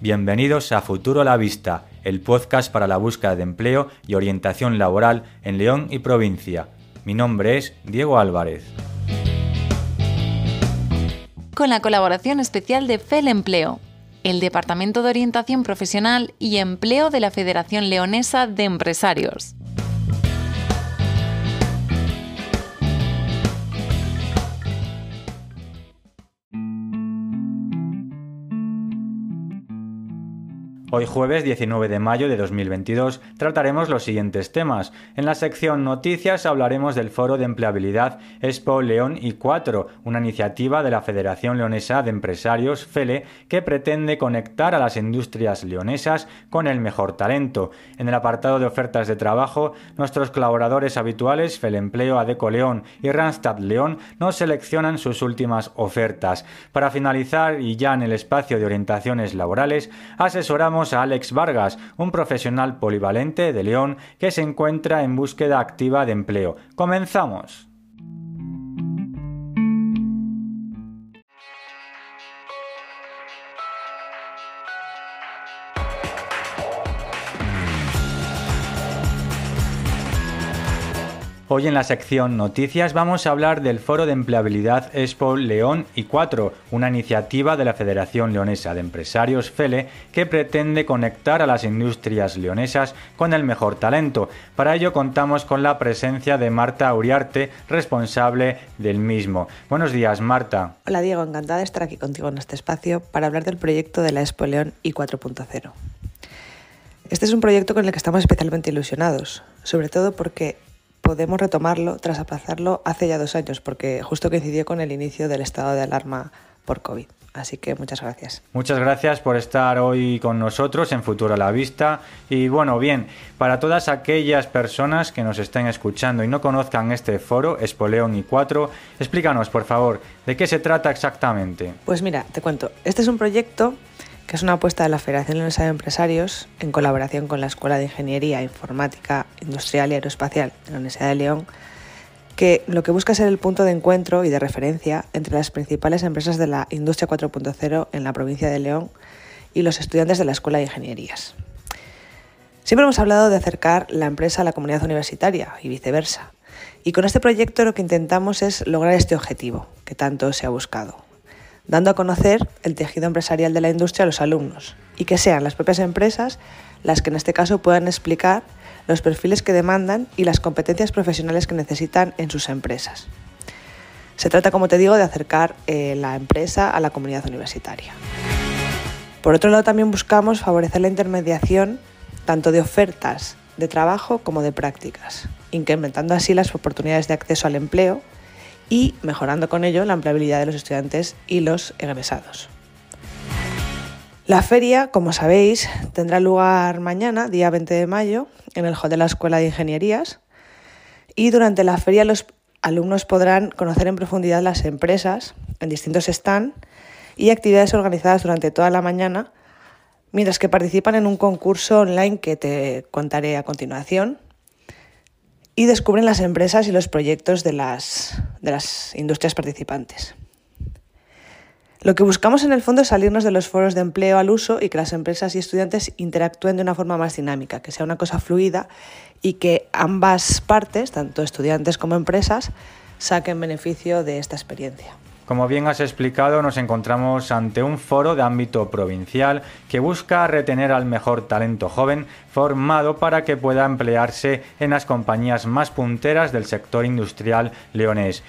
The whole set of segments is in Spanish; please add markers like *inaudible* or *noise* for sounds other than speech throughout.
Bienvenidos a Futuro a la Vista, el podcast para la búsqueda de empleo y orientación laboral en León y provincia. Mi nombre es Diego Álvarez. Con la colaboración especial de FEL Empleo, el Departamento de Orientación Profesional y Empleo de la Federación Leonesa de Empresarios. Hoy jueves 19 de mayo de 2022 trataremos los siguientes temas. En la sección Noticias hablaremos del Foro de Empleabilidad Expo León y 4, una iniciativa de la Federación Leonesa de Empresarios FELE que pretende conectar a las industrias leonesas con el mejor talento. En el apartado de ofertas de trabajo, nuestros colaboradores habituales FELE Empleo, Adeco León y Randstad León nos seleccionan sus últimas ofertas. Para finalizar y ya en el espacio de orientaciones laborales, asesoramos a Alex Vargas, un profesional polivalente de León que se encuentra en búsqueda activa de empleo. Comenzamos. Hoy en la sección Noticias vamos a hablar del Foro de Empleabilidad Expo León y 4, una iniciativa de la Federación Leonesa de Empresarios FELE que pretende conectar a las industrias leonesas con el mejor talento. Para ello contamos con la presencia de Marta Uriarte, responsable del mismo. Buenos días, Marta. Hola, Diego, encantada de estar aquí contigo en este espacio para hablar del proyecto de la Expo León y 4.0. Este es un proyecto con el que estamos especialmente ilusionados, sobre todo porque podemos retomarlo tras aplazarlo hace ya dos años, porque justo coincidió con el inicio del estado de alarma por COVID. Así que muchas gracias. Muchas gracias por estar hoy con nosotros en Futuro a la Vista. Y bueno, bien, para todas aquellas personas que nos estén escuchando y no conozcan este foro, Espoleón y 4, explícanos, por favor, de qué se trata exactamente. Pues mira, te cuento. Este es un proyecto que es una apuesta de la Federación Leonesa de Empresarios en colaboración con la Escuela de Ingeniería Informática Industrial y Aeroespacial de la Universidad de León, que lo que busca es ser el punto de encuentro y de referencia entre las principales empresas de la industria 4.0 en la provincia de León y los estudiantes de la Escuela de Ingenierías. Siempre hemos hablado de acercar la empresa a la comunidad universitaria y viceversa. Y con este proyecto lo que intentamos es lograr este objetivo que tanto se ha buscado, dando a conocer el tejido empresarial de la industria a los alumnos y que sean las propias empresas las que en este caso puedan explicar los perfiles que demandan y las competencias profesionales que necesitan en sus empresas. Se trata, como te digo, de acercar eh, la empresa a la comunidad universitaria. Por otro lado, también buscamos favorecer la intermediación tanto de ofertas de trabajo como de prácticas, incrementando así las oportunidades de acceso al empleo y mejorando con ello la empleabilidad de los estudiantes y los egresados. La feria, como sabéis, tendrá lugar mañana, día 20 de mayo, en el hall de la Escuela de Ingenierías y durante la feria los alumnos podrán conocer en profundidad las empresas en distintos stands y actividades organizadas durante toda la mañana, mientras que participan en un concurso online que te contaré a continuación y descubren las empresas y los proyectos de las, de las industrias participantes. Lo que buscamos en el fondo es salirnos de los foros de empleo al uso y que las empresas y estudiantes interactúen de una forma más dinámica, que sea una cosa fluida y que ambas partes, tanto estudiantes como empresas, saquen beneficio de esta experiencia. Como bien has explicado, nos encontramos ante un foro de ámbito provincial que busca retener al mejor talento joven formado para que pueda emplearse en las compañías más punteras del sector industrial leonés.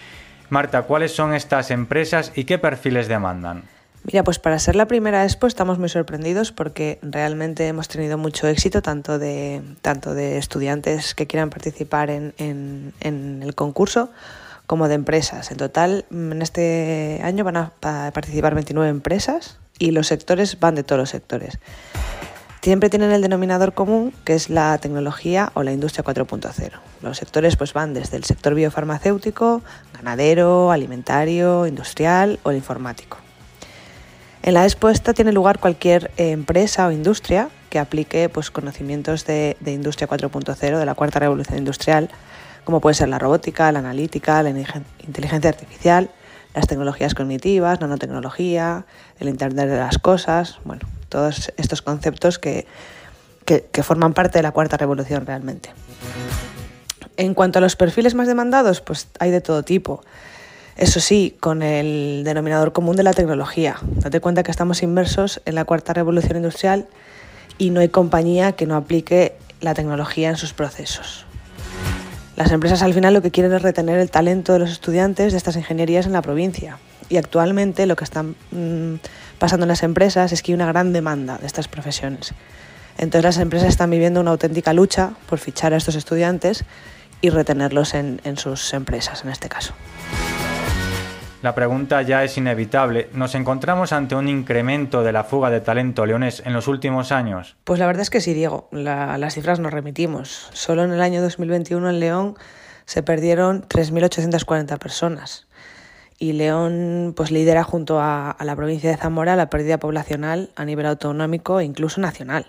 Marta, ¿cuáles son estas empresas y qué perfiles demandan? Mira, pues para ser la primera expo estamos muy sorprendidos porque realmente hemos tenido mucho éxito tanto de, tanto de estudiantes que quieran participar en, en el concurso como de empresas. En total, mm, en este año van a participar 29 empresas y los sectores van de todos los sectores. Siempre tienen el denominador común que es la tecnología o la industria 4.0. Los sectores pues van desde el sector biofarmacéutico, ganadero, alimentario, industrial o el informático. En la expuesta tiene lugar cualquier eh, empresa o industria que aplique pues, conocimientos de, de industria 4.0, de la cuarta revolución industrial, como puede ser la robótica, la analítica, la inteligencia artificial, las tecnologías cognitivas, nanotecnología, el Internet de las cosas, bueno, todos estos conceptos que, que forman parte de la cuarta revolución realmente. En cuanto a los perfiles más demandados, pues hay de todo tipo. Eso sí, con el denominador común de la tecnología. Date cuenta que estamos inmersos en la cuarta revolución industrial y no hay compañía que no aplique la tecnología en sus procesos. Las empresas al final lo que quieren es retener el talento de los estudiantes de estas ingenierías en la provincia. Y actualmente lo que está mm, pasando en las empresas es que hay una gran demanda de estas profesiones. Entonces las empresas están viviendo una auténtica lucha por fichar a estos estudiantes y retenerlos en, en sus empresas, en este caso. La pregunta ya es inevitable. ¿Nos encontramos ante un incremento de la fuga de talento leonés en los últimos años? Pues la verdad es que sí, Diego. las cifras nos remitimos. Solo en el año 2021 en León se perdieron 3.840 personas. Y León pues, lidera junto a, a la provincia de Zamora la pérdida poblacional a nivel autonómico e incluso nacional.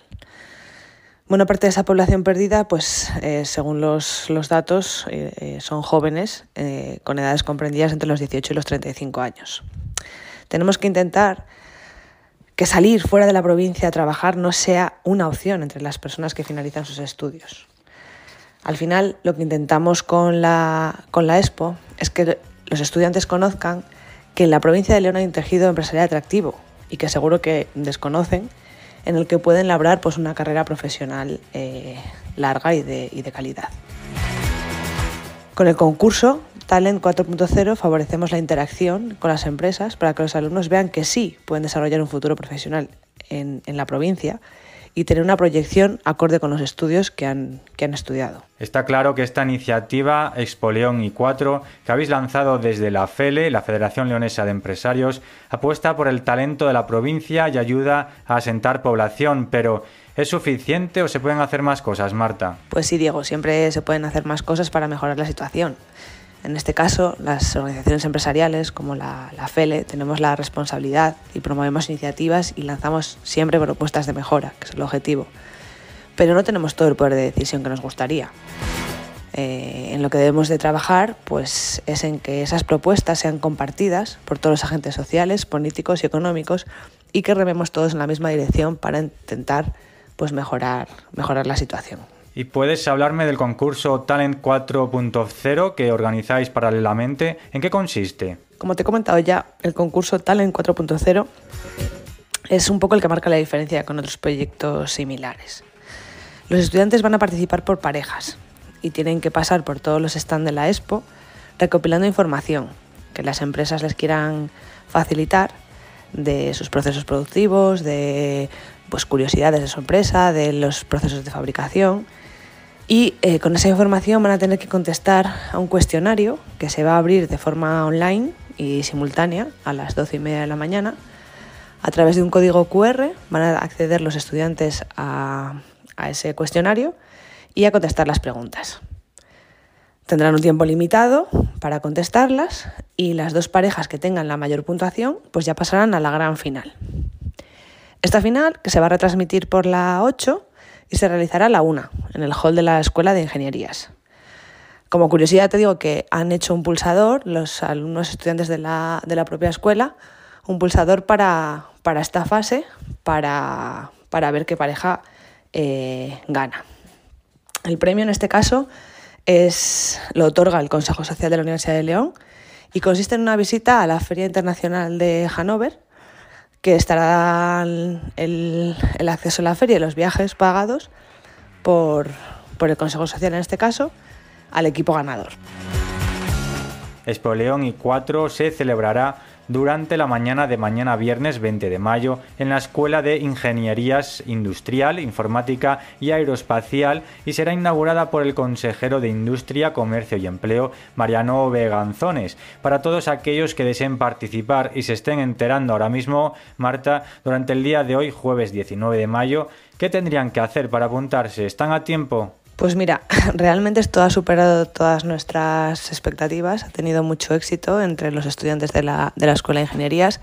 Buena parte de esa población perdida, pues eh, según los, datos, eh, eh, son jóvenes con edades comprendidas entre los 18 y los 35 años. Tenemos que intentar que salir fuera de la provincia a trabajar no sea una opción entre las personas que finalizan sus estudios. Al final, lo que intentamos con la, con la Expo es que los estudiantes conozcan que en la provincia de León hay un tejido empresarial atractivo y que seguro que desconocen en el que pueden labrar pues, una carrera profesional eh, larga y de, y de calidad. Con el concurso Talent 4.0 favorecemos la interacción con las empresas para que los alumnos vean que sí pueden desarrollar un futuro profesional en, en la provincia y tener una proyección acorde con los estudios que han, que han estudiado. Está claro que esta iniciativa Expo León y 4 que habéis lanzado desde la FELE, la Federación Leonesa de Empresarios, apuesta por el talento de la provincia y ayuda a asentar población, pero ¿Es suficiente o se pueden hacer más cosas, Marta? Pues sí, Diego, siempre se pueden hacer más cosas para mejorar la situación. En este caso, las organizaciones empresariales como la, FELE tenemos la responsabilidad y promovemos iniciativas y lanzamos siempre propuestas de mejora, que es el objetivo. Pero no tenemos todo el poder de decisión que nos gustaría. Eh, en lo que debemos de trabajar pues, es en que esas propuestas sean compartidas por todos los agentes sociales, políticos y económicos y que rememos todos en la misma dirección para intentar pues, mejorar, mejorar la situación. ¿Y puedes hablarme del concurso Talent 4.0 que organizáis paralelamente? ¿En qué consiste? Como te he comentado ya, el concurso Talent 4.0 es un poco el que marca la diferencia con otros proyectos similares. Los estudiantes van a participar por parejas y tienen que pasar por todos los stands de la Expo recopilando información que las empresas les quieran facilitar de sus procesos productivos, de pues, curiosidades de su empresa, de los procesos de fabricación y eh, con esa información van a tener que contestar a un cuestionario que se va a abrir de forma online y simultánea a las 12 y media de la mañana. A través de un código QR van a acceder los estudiantes a, a ese cuestionario y a contestar las preguntas. Tendrán un tiempo limitado para contestarlas y las dos parejas que tengan la mayor puntuación pues ya pasarán a la gran final. Esta final, que se va a retransmitir por la 8, y se realizará a la una, en el hall de la Escuela de Ingenierías. Como curiosidad te digo que han hecho un pulsador, los alumnos estudiantes de la, propia escuela, un pulsador para, esta fase, para, ver qué pareja eh, gana. El premio en este caso es, lo otorga el Consejo Social de la Universidad de León y consiste en una visita a la Feria Internacional de Hannover, que estará el, acceso a la feria y los viajes pagados por, por el Consejo Social en este caso al equipo ganador. Expo León y 4 se celebrará durante la mañana de mañana viernes 20 de mayo en la Escuela de Ingenierías Industrial, Informática y Aeroespacial y será inaugurada por el consejero de Industria, Comercio y Empleo, Mariano Veganzones. Para todos aquellos que deseen participar y se estén enterando ahora mismo, Marta, durante el día de hoy, jueves 19 de mayo, ¿qué tendrían que hacer para apuntarse? ¿Están a tiempo? Pues mira, *laughs* realmente esto ha superado todas nuestras expectativas, ha tenido mucho éxito entre los estudiantes de la, Escuela de Ingenierías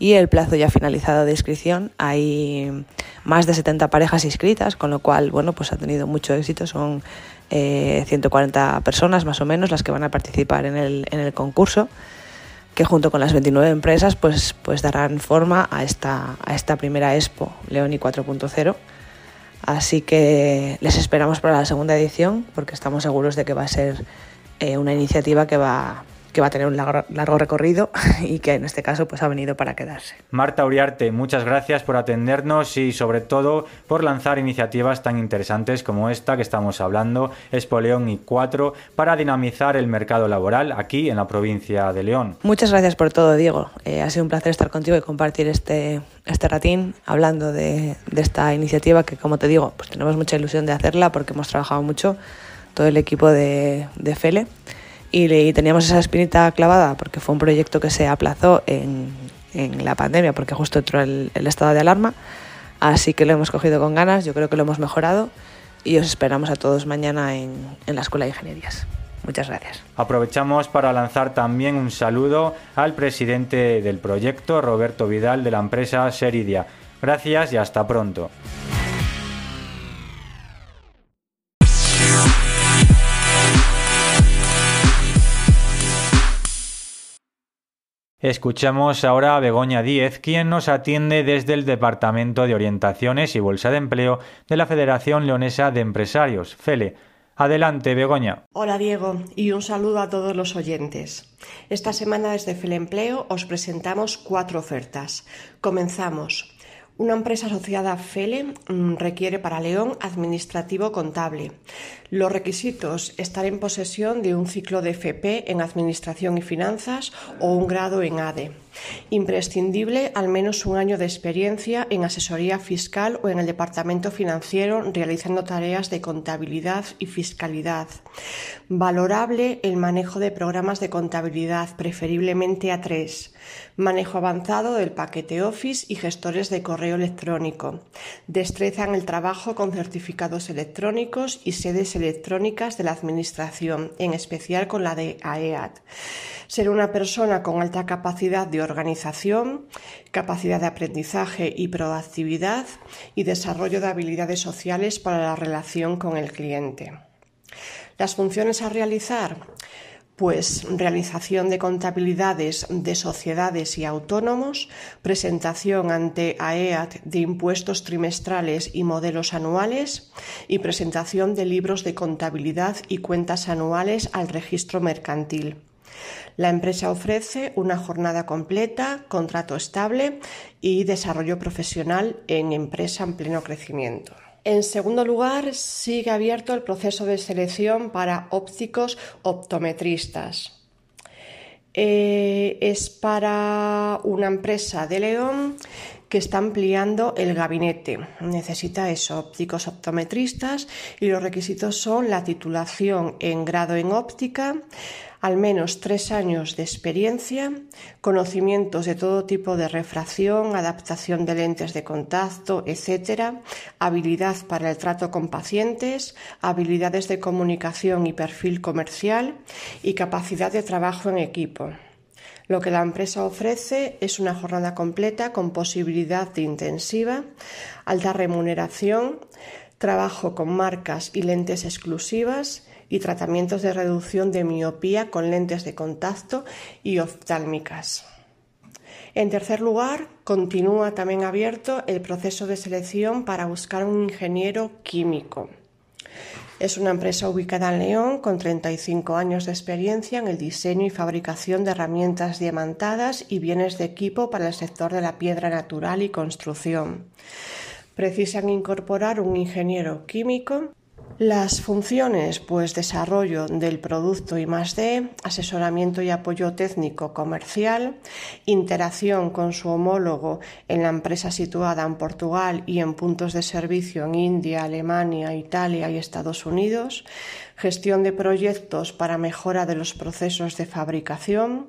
y el plazo ya finalizado de inscripción. Hay más de 70 parejas inscritas, con lo cual, bueno, pues ha tenido mucho éxito. Son 140 eh, personas más o menos las que van a participar en el, en el concurso. que junto con las 29 empresas pues, pues darán forma a esta, a esta primera Expo Leoni 4.0. Así que les esperamos para la segunda edición porque estamos seguros de que va a ser eh, una iniciativa que va, que va a tener un largo, recorrido *laughs* y que en este caso pues ha venido para quedarse. Marta Uriarte, muchas gracias por atendernos y sobre todo por lanzar iniciativas tan interesantes como esta que estamos hablando, Expo León y 4, para dinamizar el mercado laboral aquí en la provincia de León. Muchas gracias por todo, Diego. Eh, ha sido un placer estar contigo y compartir este, este ratín hablando de, de esta iniciativa que, como te digo, pues tenemos mucha ilusión de hacerla porque hemos trabajado mucho todo el equipo de, de FELE y, teníamos esa espinita clavada porque fue un proyecto que se aplazó en, en la pandemia porque justo entró el, estado de alarma. Así que lo hemos cogido con ganas, yo creo que lo hemos mejorado y os esperamos a todos mañana en, en la Escuela de Ingenierías. Muchas gracias. Aprovechamos para lanzar también un saludo al presidente del proyecto, Roberto Vidal, de la empresa Seridia. Gracias y hasta pronto. Escuchamos ahora a Begoña Díez, quien nos atiende desde el Departamento de Orientaciones y Bolsa de Empleo de la Federación Leonesa de Empresarios, FELE. Adelante, Begoña. Hola, Diego, y un saludo a todos los oyentes. Esta semana desde FELE Empleo os presentamos cuatro ofertas. Comenzamos. Una empresa asociada a FELE mm, requiere para León administrativo contable. Los requisitos, estar en posesión de un ciclo de FP en Administración y Finanzas o un grado en ADE. Imprescindible al menos un año de experiencia en asesoría fiscal o en el departamento financiero realizando tareas de contabilidad y fiscalidad. Valorable el manejo de programas de contabilidad, preferiblemente a tres. Manejo avanzado del paquete Office y gestores de correo electrónico. Destreza en el trabajo con certificados electrónicos y sedes electrónicas de la Administración, en especial con la de AEAT. Ser una persona con alta capacidad de organización, capacidad de aprendizaje y proactividad y desarrollo de habilidades sociales para la relación con el cliente. Las funciones a realizar pues realización de contabilidades de sociedades y autónomos, presentación ante AEAT de impuestos trimestrales y modelos anuales y presentación de libros de contabilidad y cuentas anuales al registro mercantil. La empresa ofrece una jornada completa, contrato estable y desarrollo profesional en empresa en pleno crecimiento. En segundo lugar, sigue abierto el proceso de selección para ópticos optometristas. Eh, es para una empresa de León que está ampliando el gabinete. Necesita eso, ópticos optometristas y los requisitos son la titulación en grado en óptica, al menos tres años de experiencia, conocimientos de todo tipo de refracción, adaptación de lentes de contacto, etc., habilidad para el trato con pacientes, habilidades de comunicación y perfil comercial y capacidad de trabajo en equipo. Lo que la empresa ofrece es una jornada completa con posibilidad de intensiva, alta remuneración, trabajo con marcas y lentes exclusivas y tratamientos de reducción de miopía con lentes de contacto y oftálmicas. En tercer lugar, continúa también abierto el proceso de selección para buscar un ingeniero químico. Es una empresa ubicada en León con 35 años de experiencia en el diseño y fabricación de herramientas diamantadas y bienes de equipo para el sector de la piedra natural y construcción. Precisan incorporar un ingeniero químico las funciones, pues desarrollo del producto y más de, asesoramiento y apoyo técnico comercial, interacción con su homólogo en la empresa situada en Portugal y en puntos de servicio en India, Alemania, Italia y Estados Unidos, gestión de proyectos para mejora de los procesos de fabricación,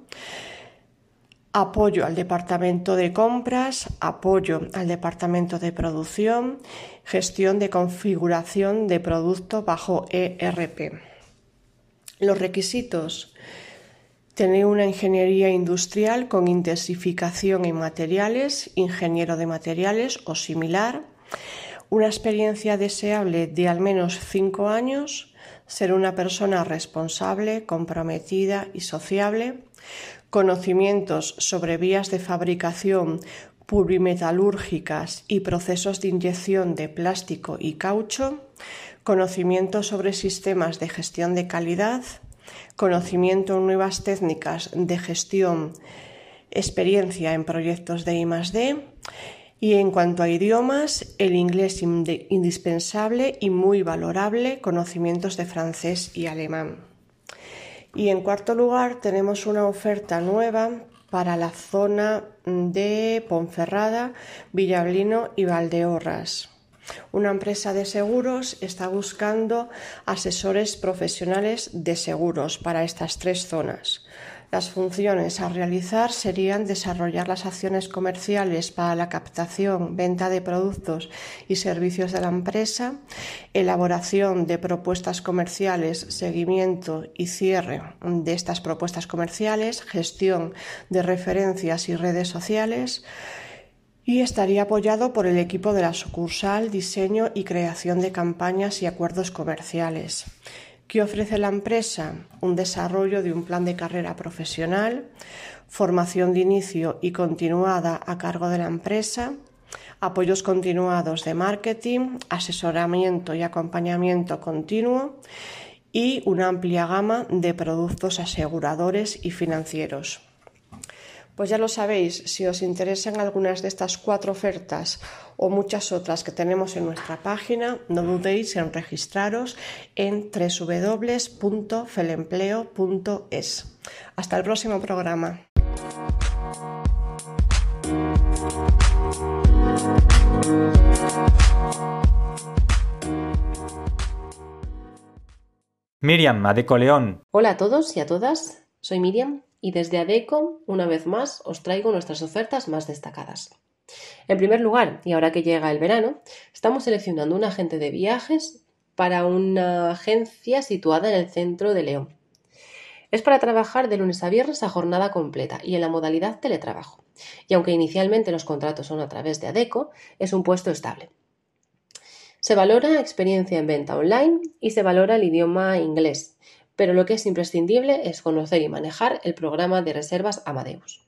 apoyo al departamento de compras, apoyo al departamento de producción, gestión de configuración de producto bajo ERP. Los requisitos. Tener una ingeniería industrial con intensificación en materiales, ingeniero de materiales o similar, una experiencia deseable de al menos cinco años, ser una persona responsable, comprometida y sociable, conocimientos sobre vías de fabricación plurimetalúrgicas y procesos de inyección de plástico y caucho, conocimientos sobre sistemas de gestión de calidad, conocimiento en nuevas técnicas de gestión, experiencia en proyectos de I+D y en cuanto a idiomas, el inglés indispensable y muy valorable, conocimientos de francés y alemán. Y en cuarto lugar tenemos una oferta nueva para la zona de Ponferrada, Villablino y Valdeorras. Una empresa de seguros está buscando asesores profesionales de seguros para estas tres zonas. Las funciones a realizar serían desarrollar las acciones comerciales para la captación, venta de productos y servicios de la empresa, elaboración de propuestas comerciales, seguimiento y cierre de estas propuestas comerciales, gestión de referencias y redes sociales, y estaría apoyado por el equipo de la sucursal, diseño y creación de campañas y acuerdos comerciales. ¿Qué ofrece la empresa? Un desarrollo de un plan de carrera profesional, formación de inicio y continuada a cargo de la empresa, apoyos continuados de marketing, asesoramiento y acompañamiento continuo y una amplia gama de productos aseguradores y financieros. Pues ya lo sabéis, si os interesan algunas de estas cuatro ofertas o muchas otras que tenemos en nuestra página, no dudéis en registraros en www.felempleo.es. Hasta el próximo programa. Miriam, Adeco León. Hola a todos y a todas, soy Miriam y desde ADECO, una vez más, os traigo nuestras ofertas más destacadas. En primer lugar, y ahora que llega el verano, estamos seleccionando un agente de viajes para una agencia situada en el centro de León. Es para trabajar de lunes a viernes a jornada completa y en la modalidad teletrabajo. Y aunque inicialmente los contratos son a través de ADECO, es un puesto estable. Se valora experiencia en venta online y se valora el idioma inglés, pero lo que es imprescindible es conocer y manejar el programa de reservas Amadeus.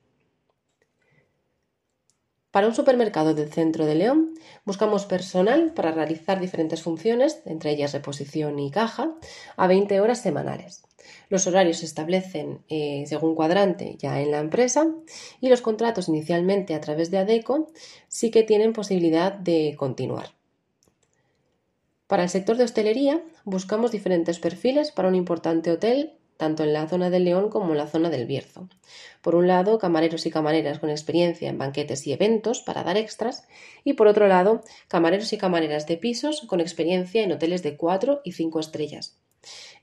Para un supermercado del centro de León buscamos personal para realizar diferentes funciones, entre ellas reposición y caja, a 20 horas semanales. Los horarios se establecen eh, según cuadrante ya en la empresa y los contratos inicialmente a través de ADECO sí que tienen posibilidad de continuar. Para el sector de hostelería buscamos diferentes perfiles para un importante hotel tanto en la zona del León como en la zona del Bierzo. Por un lado, camareros y camareras con experiencia en banquetes y eventos para dar extras, y por otro lado, camareros y camareras de pisos con experiencia en hoteles de 4 y 5 estrellas.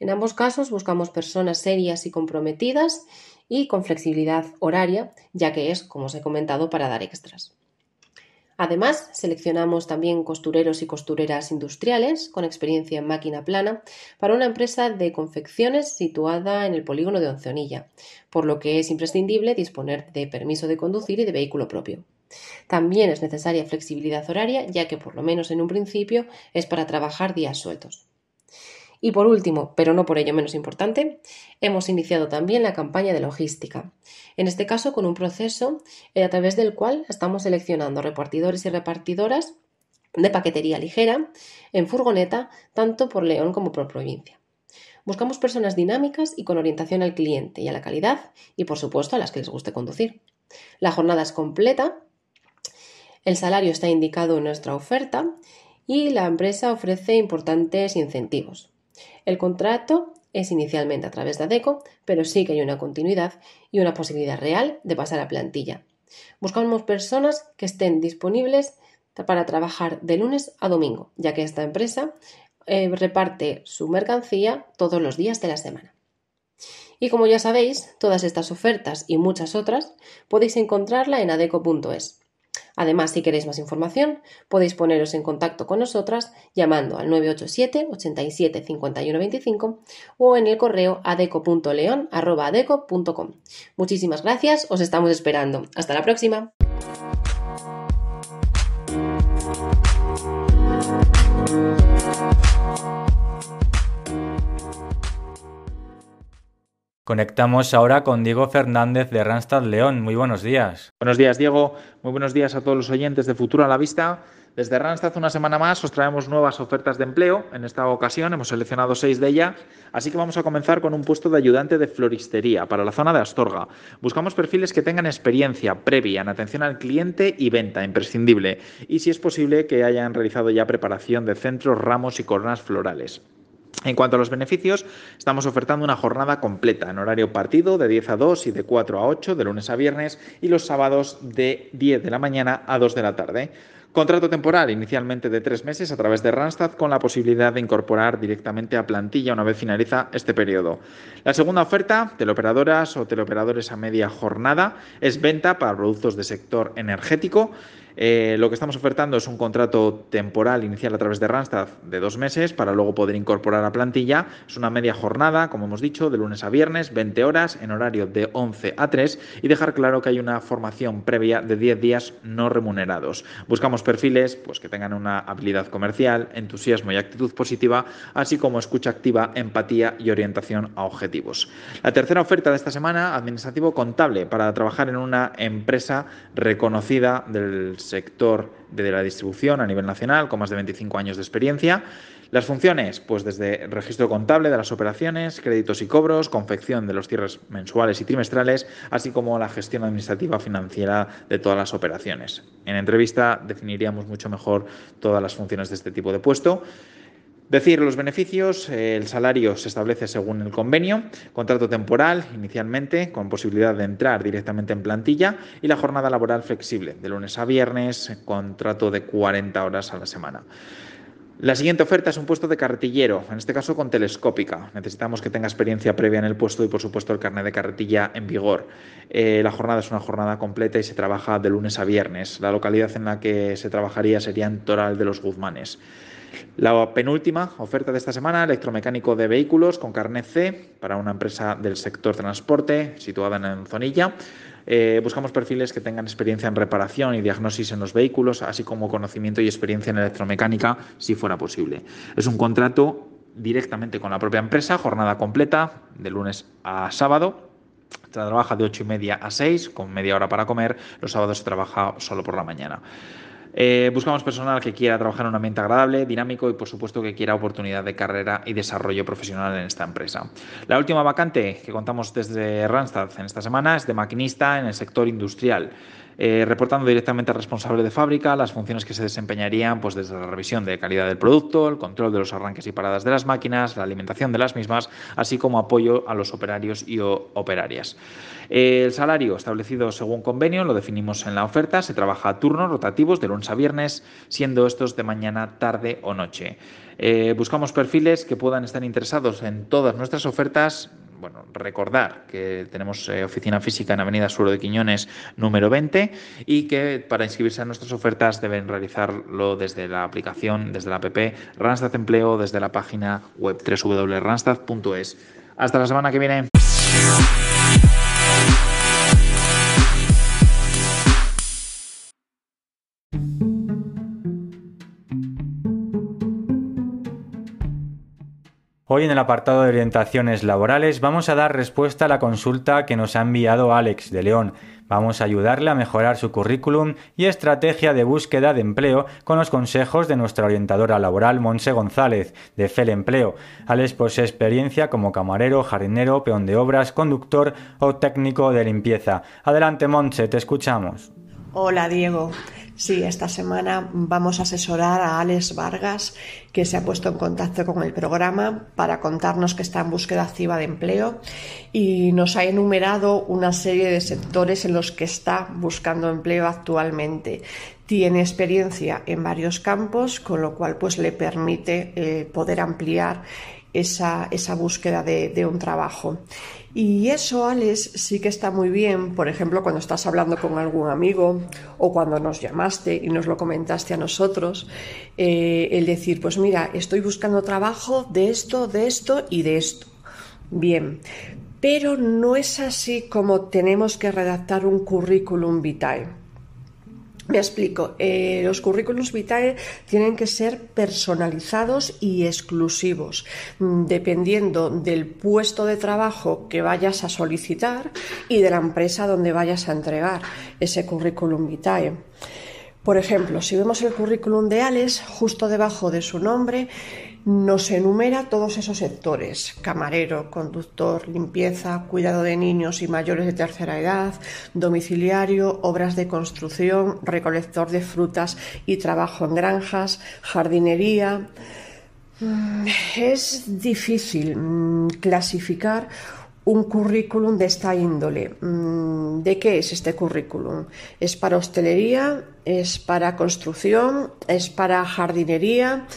En ambos casos buscamos personas serias y comprometidas y con flexibilidad horaria, ya que es, como os he comentado, para dar extras. Además, seleccionamos también costureros y costureras industriales con experiencia en máquina plana para una empresa de confecciones situada en el polígono de Onceonilla, por lo que es imprescindible disponer de permiso de conducir y de vehículo propio. También es necesaria flexibilidad horaria, ya que por lo menos en un principio es para trabajar días sueltos. Y por último, pero no por ello menos importante, hemos iniciado también la campaña de logística. En este caso, con un proceso eh, a través del cual estamos seleccionando repartidores y repartidoras de paquetería ligera en furgoneta, tanto por León como por provincia. Buscamos personas dinámicas y con orientación al cliente y a la calidad y, por supuesto, a las que les guste conducir. La jornada es completa, el salario está indicado en nuestra oferta y la empresa ofrece importantes incentivos. El contrato es inicialmente a través de ADECO, pero sí que hay una continuidad y una posibilidad real de pasar a plantilla. Buscamos personas que estén disponibles para trabajar de lunes a domingo, ya que esta empresa eh, reparte su mercancía todos los días de la semana. Y como ya sabéis, todas estas ofertas y muchas otras podéis encontrarla en adeco.es. Además, si queréis más información, podéis poneros en contacto con nosotras llamando al 987 87 51 25 o en el correo adeco.leon.adeco.com. Muchísimas gracias, os estamos esperando. Hasta la próxima. Conectamos ahora con Diego Fernández de Randstad León. Muy buenos días. Buenos días, Diego. Muy buenos días a todos los oyentes de Futuro a la Vista. Desde Randstad una semana más os traemos nuevas ofertas de empleo. En esta ocasión hemos seleccionado seis de ellas, así que vamos a comenzar con un puesto de ayudante de floristería para la zona de Astorga. Buscamos perfiles que tengan experiencia previa en atención al cliente y venta, imprescindible, y si es posible que hayan realizado ya preparación de centros, ramos y coronas florales. En cuanto a los beneficios, estamos ofertando una jornada completa en horario partido de 10 a 2 y de 4 a 8 de lunes a viernes y los sábados de 10 de la mañana a 2 de la tarde. Contrato temporal, inicialmente de tres meses a través de Randstad, con la posibilidad de incorporar directamente a plantilla una vez finaliza este periodo. La segunda oferta, teleoperadoras o teleoperadores a media jornada, es venta para productos de sector energético. Eh, lo que estamos ofertando es un contrato temporal inicial a través de Randstad de dos meses para luego poder incorporar a plantilla. Es una media jornada, como hemos dicho, de lunes a viernes, 20 horas, en horario de 11 a 3 y dejar claro que hay una formación previa de 10 días no remunerados. Buscamos perfiles pues, que tengan una habilidad comercial, entusiasmo y actitud positiva, así como escucha activa, empatía y orientación a objetivos. La tercera oferta de esta semana, administrativo contable, para trabajar en una empresa reconocida del sector de la distribución a nivel nacional, con más de 25 años de experiencia. Las funciones, pues desde registro contable de las operaciones, créditos y cobros, confección de los cierres mensuales y trimestrales, así como la gestión administrativa financiera de todas las operaciones. En entrevista definiríamos mucho mejor todas las funciones de este tipo de puesto. Decir los beneficios, el salario se establece según el convenio, contrato temporal inicialmente con posibilidad de entrar directamente en plantilla y la jornada laboral flexible de lunes a viernes, contrato de 40 horas a la semana. La siguiente oferta es un puesto de carretillero, en este caso con telescópica. Necesitamos que tenga experiencia previa en el puesto y, por supuesto, el carnet de carretilla en vigor. Eh, la jornada es una jornada completa y se trabaja de lunes a viernes. La localidad en la que se trabajaría sería en Toral de los Guzmanes. La penúltima oferta de esta semana, electromecánico de vehículos con carnet C para una empresa del sector transporte situada en Zonilla. Eh, buscamos perfiles que tengan experiencia en reparación y diagnosis en los vehículos, así como conocimiento y experiencia en electromecánica, si fuera posible. Es un contrato directamente con la propia empresa, jornada completa, de lunes a sábado. Se trabaja de ocho y media a 6, con media hora para comer. Los sábados se trabaja solo por la mañana. Eh, buscamos personal que quiera trabajar en un ambiente agradable, dinámico y por supuesto que quiera oportunidad de carrera y desarrollo profesional en esta empresa. La última vacante que contamos desde Randstad en esta semana es de maquinista en el sector industrial. Eh, reportando directamente al responsable de fábrica las funciones que se desempeñarían pues, desde la revisión de calidad del producto, el control de los arranques y paradas de las máquinas, la alimentación de las mismas, así como apoyo a los operarios y operarias. El salario establecido según convenio lo definimos en la oferta, se trabaja a turnos rotativos de lunes a viernes, siendo estos de mañana, tarde o noche. Eh, buscamos perfiles que puedan estar interesados en todas nuestras ofertas bueno, recordar que tenemos eh, oficina física en Avenida Suelo de Quiñones número 20 y que para inscribirse a nuestras ofertas deben realizarlo desde la aplicación, desde la app Randstad Empleo, desde la página web www.randstad.es. Hasta la semana que viene. Hoy en el apartado de orientaciones laborales vamos a dar respuesta a la consulta que nos ha enviado Alex de León. Vamos a ayudarle a mejorar su currículum y estrategia de búsqueda de empleo con los consejos de nuestra orientadora laboral Monse González, de FEL Empleo. Alex posee experiencia como camarero, jardinero, peón de obras, conductor o técnico de limpieza. Adelante Monse, te escuchamos. Hola Diego. Sí, esta semana vamos a asesorar a Alex Vargas, que se ha puesto en contacto con el programa para contarnos que está en búsqueda activa de empleo y nos ha enumerado una serie de sectores en los que está buscando empleo actualmente. Tiene experiencia en varios campos, con lo cual pues le permite eh, poder ampliar esa, búsqueda de un trabajo. Y eso, Alex, sí que está muy bien, por ejemplo, cuando estás hablando con algún amigo o cuando nos llamaste y nos lo comentaste a nosotros, eh, el decir, pues mira, estoy buscando trabajo de esto, de esto y de esto. Bien, pero no es así como tenemos que redactar un currículum vitae. Me explico, eh, los currículums vitae tienen que ser personalizados y exclusivos, mm, dependiendo del puesto de trabajo que vayas a solicitar y de la empresa donde vayas a entregar ese currículum vitae. Por ejemplo, si vemos el currículum de Alex, justo debajo de su nombre nos enumera todos esos sectores, camarero, conductor, limpieza, cuidado de niños y mayores de tercera edad, domiciliario, obras de construcción, recolector de frutas y trabajo en granjas, jardinería. Mm, es difícil mm, clasificar un currículum de esta índole. Mm, ¿De qué es este currículum? ¿Es para hostelería? ¿Es para construcción? ¿Es para jardinería?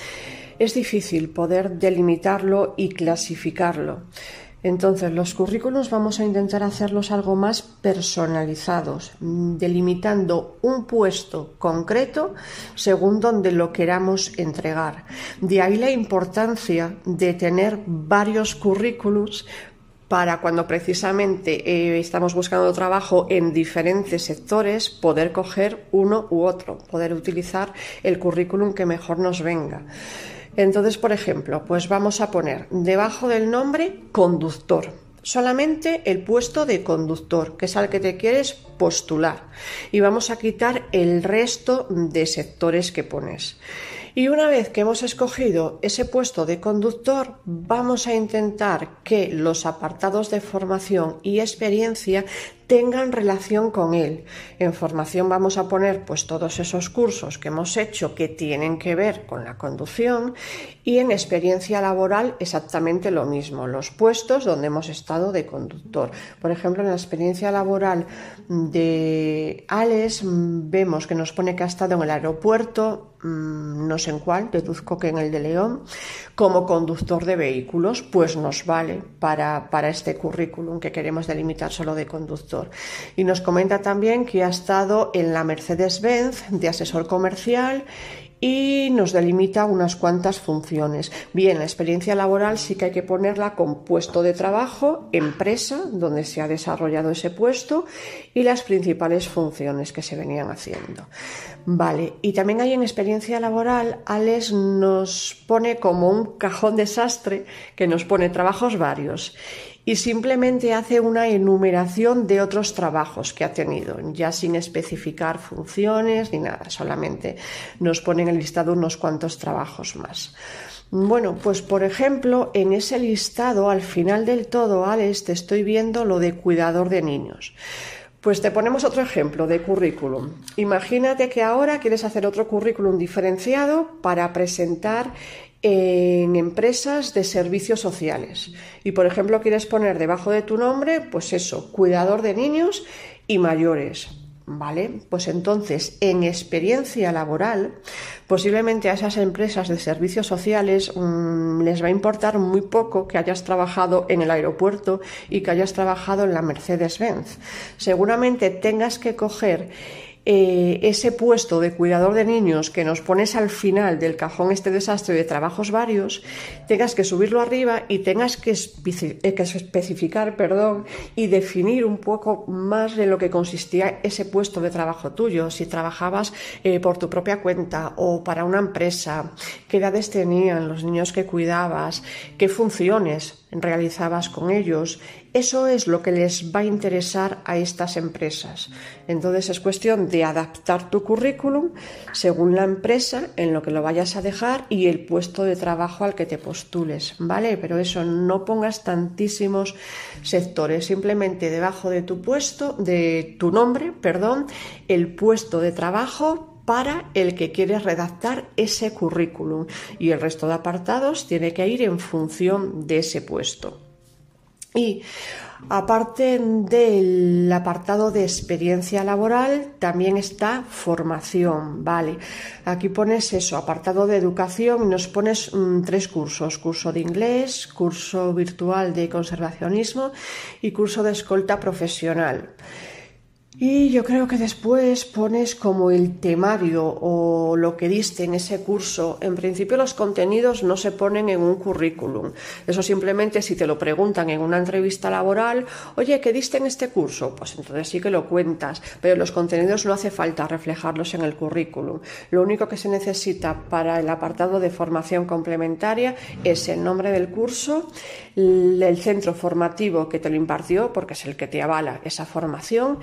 Es difícil poder delimitarlo y clasificarlo. Entonces, los currículos vamos a intentar hacerlos algo más personalizados, delimitando un puesto concreto según donde lo queramos entregar. De ahí la importancia de tener varios currículos para cuando precisamente eh, estamos buscando trabajo en diferentes sectores, poder coger uno u otro, poder utilizar el currículum que mejor nos venga. Entonces, por ejemplo, pues vamos a poner debajo del nombre conductor solamente el puesto de conductor, que es al que te quieres postular. Y vamos a quitar el resto de sectores que pones. Y una vez que hemos escogido ese puesto de conductor, vamos a intentar que los apartados de formación y experiencia tengan relación con él. En formación vamos a poner pues todos esos cursos que hemos hecho que tienen que ver con la conducción y en experiencia laboral exactamente lo mismo, los puestos donde hemos estado de conductor. Por ejemplo, en la experiencia laboral de Alex vemos que nos pone que ha estado en el aeropuerto, mm, no sé en cuál, deduzco que en el de León, como conductor de vehículos, pues nos vale para, para este currículum que queremos delimitar solo de conductor. Y nos comenta también que ha estado en la Mercedes-Benz de asesor comercial y nos delimita unas cuantas funciones. Bien, la experiencia laboral sí que hay que ponerla con puesto de trabajo, empresa donde se ha desarrollado ese puesto y las principales funciones que se venían haciendo. Vale, y también hay en experiencia laboral, Alex nos pone como un cajón desastre que nos pone trabajos varios y simplemente hace una enumeración de otros trabajos que ha tenido, ya sin especificar funciones ni nada, solamente nos pone en el listado unos cuantos trabajos más. Bueno, pues por ejemplo, en ese listado, al final del todo, Alex, te estoy viendo lo de cuidador de niños. Pues te ponemos otro ejemplo de currículum. Imagínate que ahora quieres hacer otro currículum diferenciado para presentar en empresas de servicios sociales. Y por ejemplo, quieres poner debajo de tu nombre, pues eso, cuidador de niños y mayores. ¿Vale? Pues entonces, en experiencia laboral, posiblemente a esas empresas de servicios sociales mm, les va a importar muy poco que hayas trabajado en el aeropuerto y que hayas trabajado en la Mercedes-Benz. Seguramente tengas que coger eh, ese puesto de cuidador de niños que nos pones al final del cajón este desastre de trabajos varios, tengas que subirlo arriba y tengas que, eh, especificar perdón, y definir un poco más de lo que consistía ese puesto de trabajo tuyo, si trabajabas eh, por tu propia cuenta o para una empresa, qué edades tenían los niños que cuidabas, qué funciones realizabas con ellos. Eso es lo que les va a interesar a estas empresas. Entonces es cuestión de adaptar tu currículum según la empresa en lo que lo vayas a dejar y el puesto de trabajo al que te postules, ¿vale? Pero eso no pongas tantísimos sectores, simplemente debajo de tu puesto, de tu nombre, perdón, el puesto de trabajo para el que quiere redactar ese currículum y el resto de apartados tiene que ir en función de ese puesto. Y aparte del apartado de experiencia laboral, también está formación, ¿vale? Aquí pones eso, apartado de educación, y nos pones mm, tres cursos, curso de inglés, curso virtual de conservacionismo y curso de escolta profesional. Y yo creo que después pones como el temario o lo que diste en ese curso. En principio los contenidos no se ponen en un currículum. Eso simplemente si te lo preguntan en una entrevista laboral, oye, ¿qué diste en este curso? Pues entonces sí que lo cuentas, pero los contenidos no hace falta reflejarlos en el currículum. Lo único que se necesita para el apartado de formación complementaria es el nombre del curso, el centro formativo que te lo impartió, porque es el que te avala esa formación,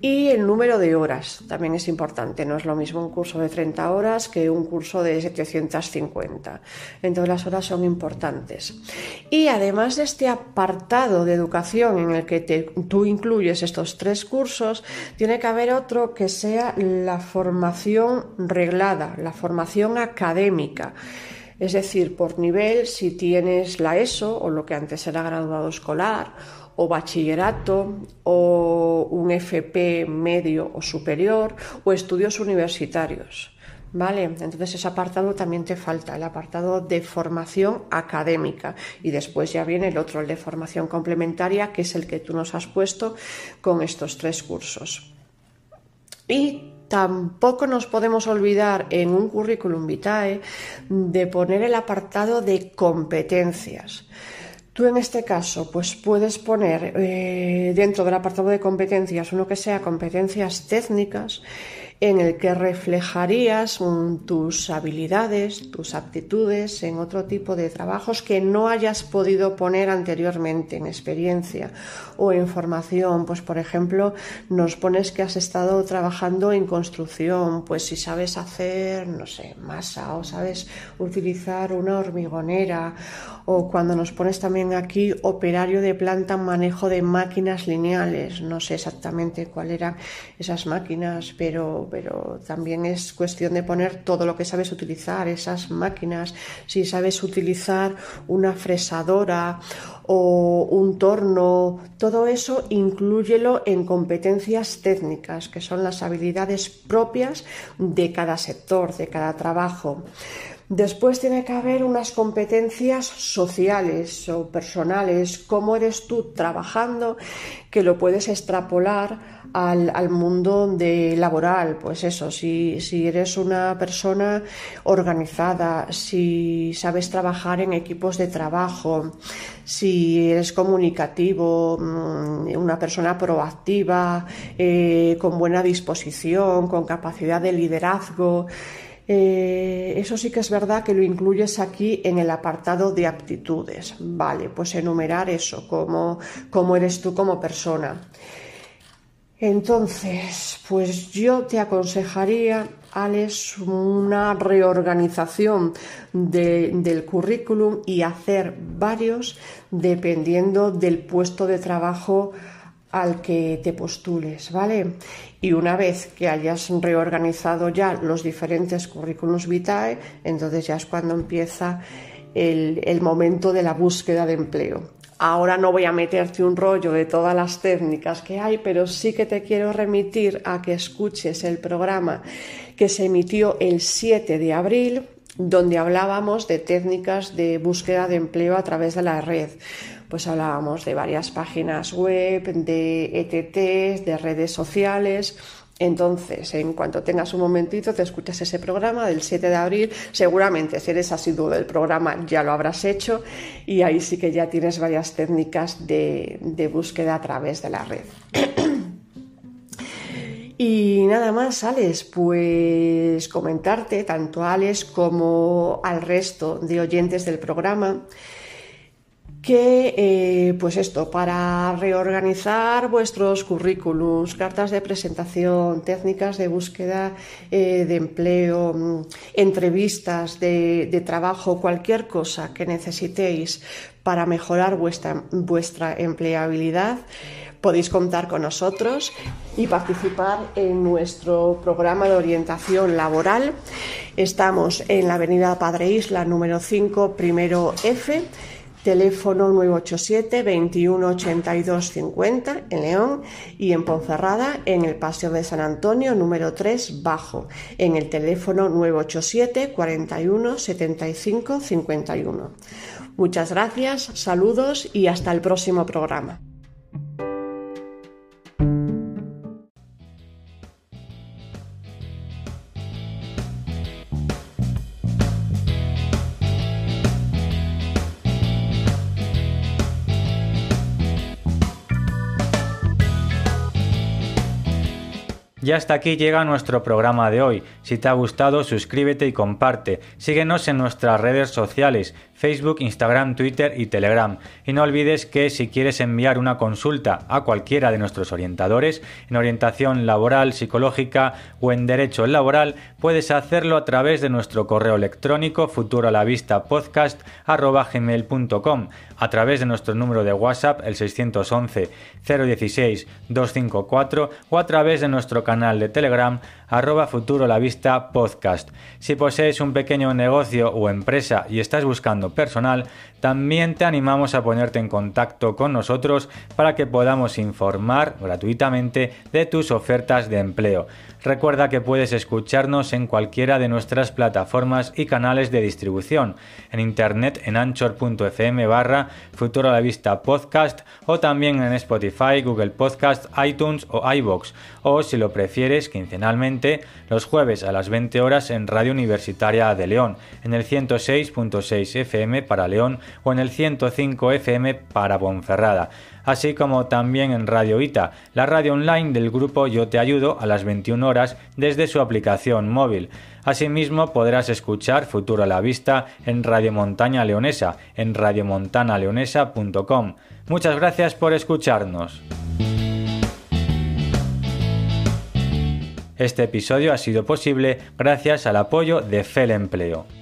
y el número de horas también es importante. No es lo mismo un curso de 30 horas que un curso de 750. Entonces las horas son importantes. Y además de este apartado de educación en el que tú incluyes estos tres cursos, tiene que haber otro que sea la formación reglada, la formación académica. Es decir, por nivel, si tienes la ESO o lo que antes era graduado escolar o bachillerato o un FP medio o superior o estudios universitarios. ¿Vale? Entonces ese apartado también te falta, el apartado de formación académica. Y después ya viene el otro, el de formación complementaria, que es el que tú nos has puesto con estos tres cursos. Y tampoco nos podemos olvidar en un currículum vitae de poner el apartado de competencias. Tú en este caso, pues puedes poner eh, dentro del apartado de competencias uno que sea competencias técnicas en el que reflejarías tus habilidades, tus aptitudes en otro tipo de trabajos que no hayas podido poner anteriormente en experiencia o en formación. Pues por ejemplo, nos pones que has estado trabajando en construcción, pues si sabes hacer, no sé, masa o sabes utilizar una hormigonera. O cuando nos pones también aquí operario de planta, manejo de máquinas lineales, no sé exactamente cuáles eran esas máquinas, pero pero también es cuestión de poner todo lo que sabes utilizar, esas máquinas, si sabes utilizar una fresadora o un torno, todo eso inclúyelo en competencias técnicas, que son las habilidades propias de cada sector, de cada trabajo. Después tiene que haber unas competencias sociales o personales, cómo eres tú trabajando, que lo puedes extrapolar al, mundo de laboral. Pues eso, si, si eres una persona organizada, si sabes trabajar en equipos de trabajo, si eres comunicativo, mm, una persona proactiva, eh, con buena disposición, con capacidad de liderazgo. Eh, eso sí que es verdad que lo incluyes aquí en el apartado de aptitudes. Vale, pues enumerar eso, cómo, cómo eres tú como persona. Entonces, pues yo te aconsejaría, Alex, una reorganización del currículum y hacer varios dependiendo del puesto de trabajo al que te postules, ¿vale? Y una vez que hayas reorganizado ya los diferentes currículums vitae, entonces ya es cuando empieza el, el momento de la búsqueda de empleo. Ahora no voy a meterte un rollo de todas las técnicas que hay, pero sí que te quiero remitir a que escuches el programa que se emitió el 7 de abril, donde hablábamos de técnicas de búsqueda de empleo a través de la red pues hablábamos de varias páginas web, de ETTs, de redes sociales. Entonces, en cuanto tengas un momentito, te escuchas ese programa del 7 de abril. Seguramente, si eres asiduo del programa, ya lo habrás hecho y ahí sí que ya tienes varias técnicas de, búsqueda a través de la red. *clears throat* Y nada más, Alex, pues comentarte tanto a Alex como al resto de oyentes del programa que, eh, pues esto, para reorganizar vuestros currículums, cartas de presentación, técnicas de búsqueda eh, de empleo, mm, entrevistas de, trabajo, cualquier cosa que necesitéis para mejorar vuestra, vuestra empleabilidad, podéis contar con nosotros y participar en nuestro programa de orientación laboral. Estamos en la Avenida Padre Isla número 5, primero F teléfono 987 21 82 50 en León y en Ponferrada en el Paseo de San Antonio número 3 bajo en el teléfono 987 41 75 51. Muchas gracias, saludos y hasta el próximo programa. Y hasta aquí llega nuestro programa de hoy. Si te ha gustado, suscríbete y comparte. Síguenos en nuestras redes sociales, Facebook, Instagram, Twitter y Telegram. Y no olvides que si quieres enviar una consulta a cualquiera de nuestros orientadores en orientación laboral, psicológica o en derecho laboral, puedes hacerlo a través de nuestro correo electrónico futurolavistapodcast.com, a través de nuestro número de WhatsApp el 611 016 254 o a través de nuestro canal de Telegram arroba futuro la vista podcast. Si posees un pequeño negocio o empresa y estás buscando personal, también te animamos a ponerte en contacto con nosotros para que podamos informar gratuitamente de tus ofertas de empleo. Recuerda que puedes escucharnos en cualquiera de nuestras plataformas y canales de distribución, en internet en anchor.fm barra Futuro a la Vista Podcast o también en Spotify, Google Podcast, iTunes o iBox, o si lo prefieres quincenalmente, los jueves a las 20 horas en Radio Universitaria de León, en el 106.6 FM para León o en el 105 FM para Ponferrada así como también en Radio Ita, la radio online del grupo Yo Te Ayudo a las 21 horas desde su aplicación móvil. Asimismo podrás escuchar Futuro a la Vista en Radio Montaña Leonesa, en radiomontanaleonesa.com. Muchas gracias por escucharnos. Este episodio ha sido posible gracias al apoyo de FEL Empleo.